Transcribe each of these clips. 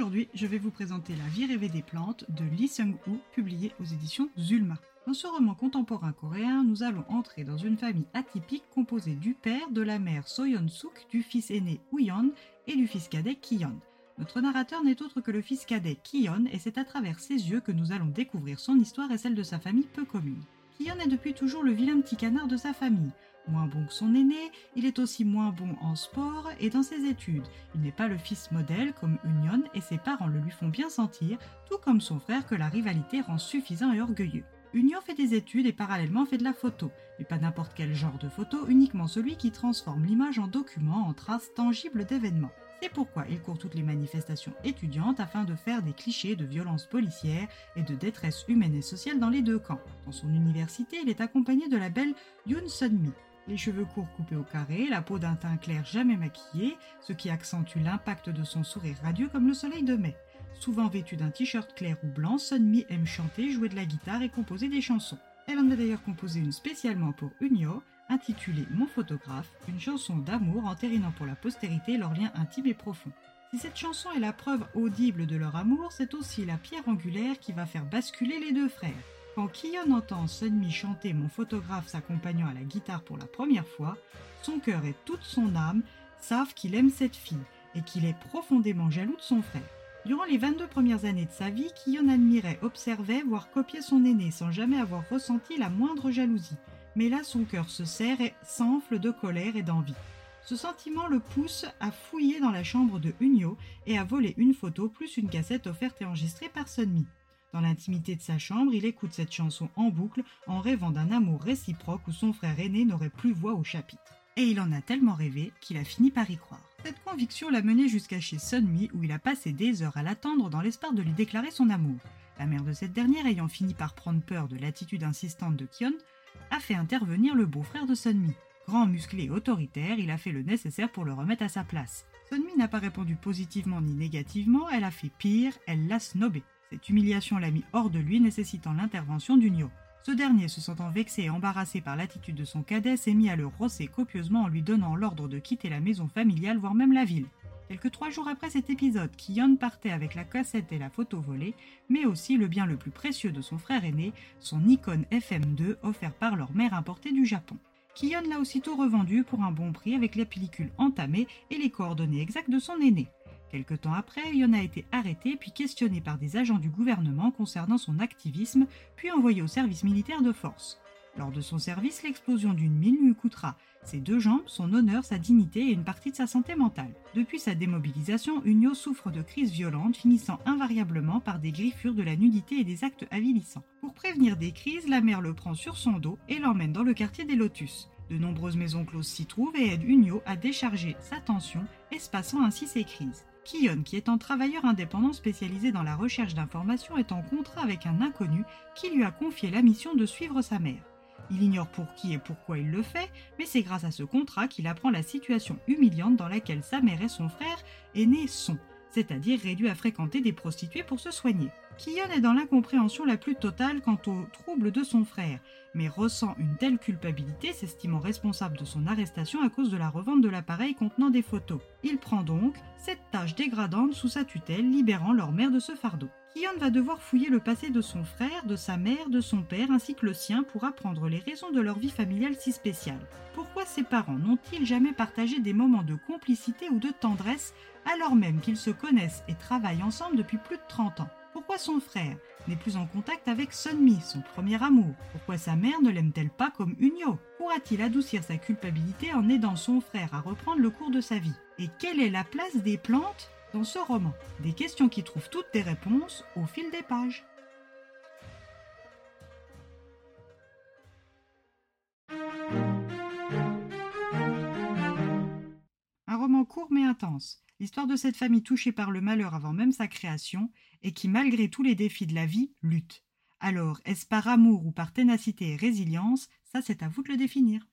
Aujourd'hui, je vais vous présenter La vie rêvée des plantes de Lee Seung-woo, publié aux éditions Zulma. Dans ce roman contemporain coréen, nous allons entrer dans une famille atypique composée du père, de la mère Soyeon-suk, du fils aîné Uyeon et du fils cadet Kiyeon. Notre narrateur n'est autre que le fils cadet Kion, et c'est à travers ses yeux que nous allons découvrir son histoire et celle de sa famille peu commune. Kion est depuis toujours le vilain petit canard de sa famille. Moins bon que son aîné, il est aussi moins bon en sport et dans ses études. Il n'est pas le fils modèle comme Union et ses parents le lui font bien sentir, tout comme son frère que la rivalité rend suffisant et orgueilleux. Union fait des études et parallèlement fait de la photo, mais pas n'importe quel genre de photo, uniquement celui qui transforme l'image en document, en trace tangible d'événements. C'est pourquoi il court toutes les manifestations étudiantes afin de faire des clichés de violence policière et de détresse humaine et sociale dans les deux camps? Dans son université, il est accompagné de la belle Yoon Sun-mi. Les cheveux courts coupés au carré, la peau d'un teint clair jamais maquillé, ce qui accentue l'impact de son sourire radieux comme le soleil de mai. Souvent vêtue d'un t-shirt clair ou blanc, Sunmi aime chanter, jouer de la guitare et composer des chansons. Elle en a d'ailleurs composé une spécialement pour Unio, intitulée Mon photographe, une chanson d'amour entérinant pour la postérité leur lien intime et profond. Si cette chanson est la preuve audible de leur amour, c'est aussi la pierre angulaire qui va faire basculer les deux frères. Quand Kiyon entend Sunmi chanter Mon photographe s'accompagnant à la guitare pour la première fois, son cœur et toute son âme savent qu'il aime cette fille et qu'il est profondément jaloux de son frère. Durant les 22 premières années de sa vie, Kiyon admirait, observait, voire copiait son aîné sans jamais avoir ressenti la moindre jalousie mais là son cœur se serre et s'enfle de colère et d'envie. Ce sentiment le pousse à fouiller dans la chambre de Unio et à voler une photo plus une cassette offerte et enregistrée par Sunmi. Dans l'intimité de sa chambre, il écoute cette chanson en boucle en rêvant d'un amour réciproque où son frère aîné n'aurait plus voix au chapitre. Et il en a tellement rêvé qu'il a fini par y croire. Cette conviction l'a mené jusqu'à chez Sunmi où il a passé des heures à l'attendre dans l'espoir de lui déclarer son amour. La mère de cette dernière ayant fini par prendre peur de l'attitude insistante de Kion, a fait intervenir le beau-frère de Sunmi. Grand, musclé et autoritaire, il a fait le nécessaire pour le remettre à sa place. Sunmi n'a pas répondu positivement ni négativement, elle a fait pire, elle l'a snobé. Cette humiliation l'a mis hors de lui, nécessitant l'intervention d'Unio. Ce dernier, se sentant vexé et embarrassé par l'attitude de son cadet, s'est mis à le rosser copieusement en lui donnant l'ordre de quitter la maison familiale, voire même la ville. Quelques trois jours après cet épisode, Kion partait avec la cassette et la photo volée, mais aussi le bien le plus précieux de son frère aîné, son Nikon FM2 offert par leur mère importée du Japon. Kion l'a aussitôt revendu pour un bon prix avec la pellicule entamée et les coordonnées exactes de son aîné. Quelque temps après, Yon a été arrêté puis questionné par des agents du gouvernement concernant son activisme, puis envoyé au service militaire de force. Lors de son service, l'explosion d'une mine lui coûtera ses deux jambes, son honneur, sa dignité et une partie de sa santé mentale. Depuis sa démobilisation, Unio souffre de crises violentes, finissant invariablement par des griffures, de la nudité et des actes avilissants. Pour prévenir des crises, la mère le prend sur son dos et l'emmène dans le quartier des Lotus. De nombreuses maisons closes s'y trouvent et aident Unio à décharger sa tension, espacant ainsi ses crises. Kion, qui est un travailleur indépendant spécialisé dans la recherche d'informations, est en contrat avec un inconnu qui lui a confié la mission de suivre sa mère. Il ignore pour qui et pourquoi il le fait, mais c'est grâce à ce contrat qu'il apprend la situation humiliante dans laquelle sa mère et son frère aîné sont, c'est-à-dire réduits à fréquenter des prostituées pour se soigner. Kion est dans l'incompréhension la plus totale quant aux troubles de son frère, mais ressent une telle culpabilité, s'estimant responsable de son arrestation à cause de la revente de l'appareil contenant des photos. Il prend donc cette tâche dégradante sous sa tutelle, libérant leur mère de ce fardeau. Kion va devoir fouiller le passé de son frère, de sa mère, de son père ainsi que le sien pour apprendre les raisons de leur vie familiale si spéciale. Pourquoi ses parents n'ont-ils jamais partagé des moments de complicité ou de tendresse alors même qu'ils se connaissent et travaillent ensemble depuis plus de 30 ans? Pourquoi son frère n'est plus en contact avec Sunmi, son premier amour? Pourquoi sa mère ne l'aime-t-elle pas comme Unyo? Pourra-t-il adoucir sa culpabilité en aidant son frère à reprendre le cours de sa vie? Et quelle est la place des plantes dans ce roman? Des questions qui trouvent toutes des réponses au fil des pages. Court mais intense, l'histoire de cette famille touchée par le malheur avant même sa création et qui, malgré tous les défis de la vie, lutte. Alors, est-ce par amour ou par ténacité et résilience Ça, c'est à vous de le définir.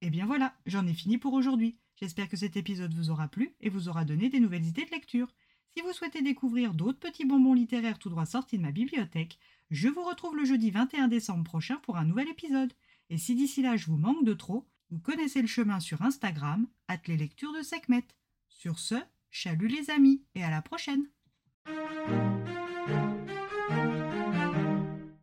Et eh bien voilà, j'en ai fini pour aujourd'hui. J'espère que cet épisode vous aura plu et vous aura donné des nouvelles idées de lecture. Si vous souhaitez découvrir d'autres petits bonbons littéraires tout droit sortis de ma bibliothèque, je vous retrouve le jeudi 21 décembre prochain pour un nouvel épisode. Et si d'ici là je vous manque de trop, vous connaissez le chemin sur Instagram, les lectures de Sekhmet. Sur ce, chalut les amis et à la prochaine!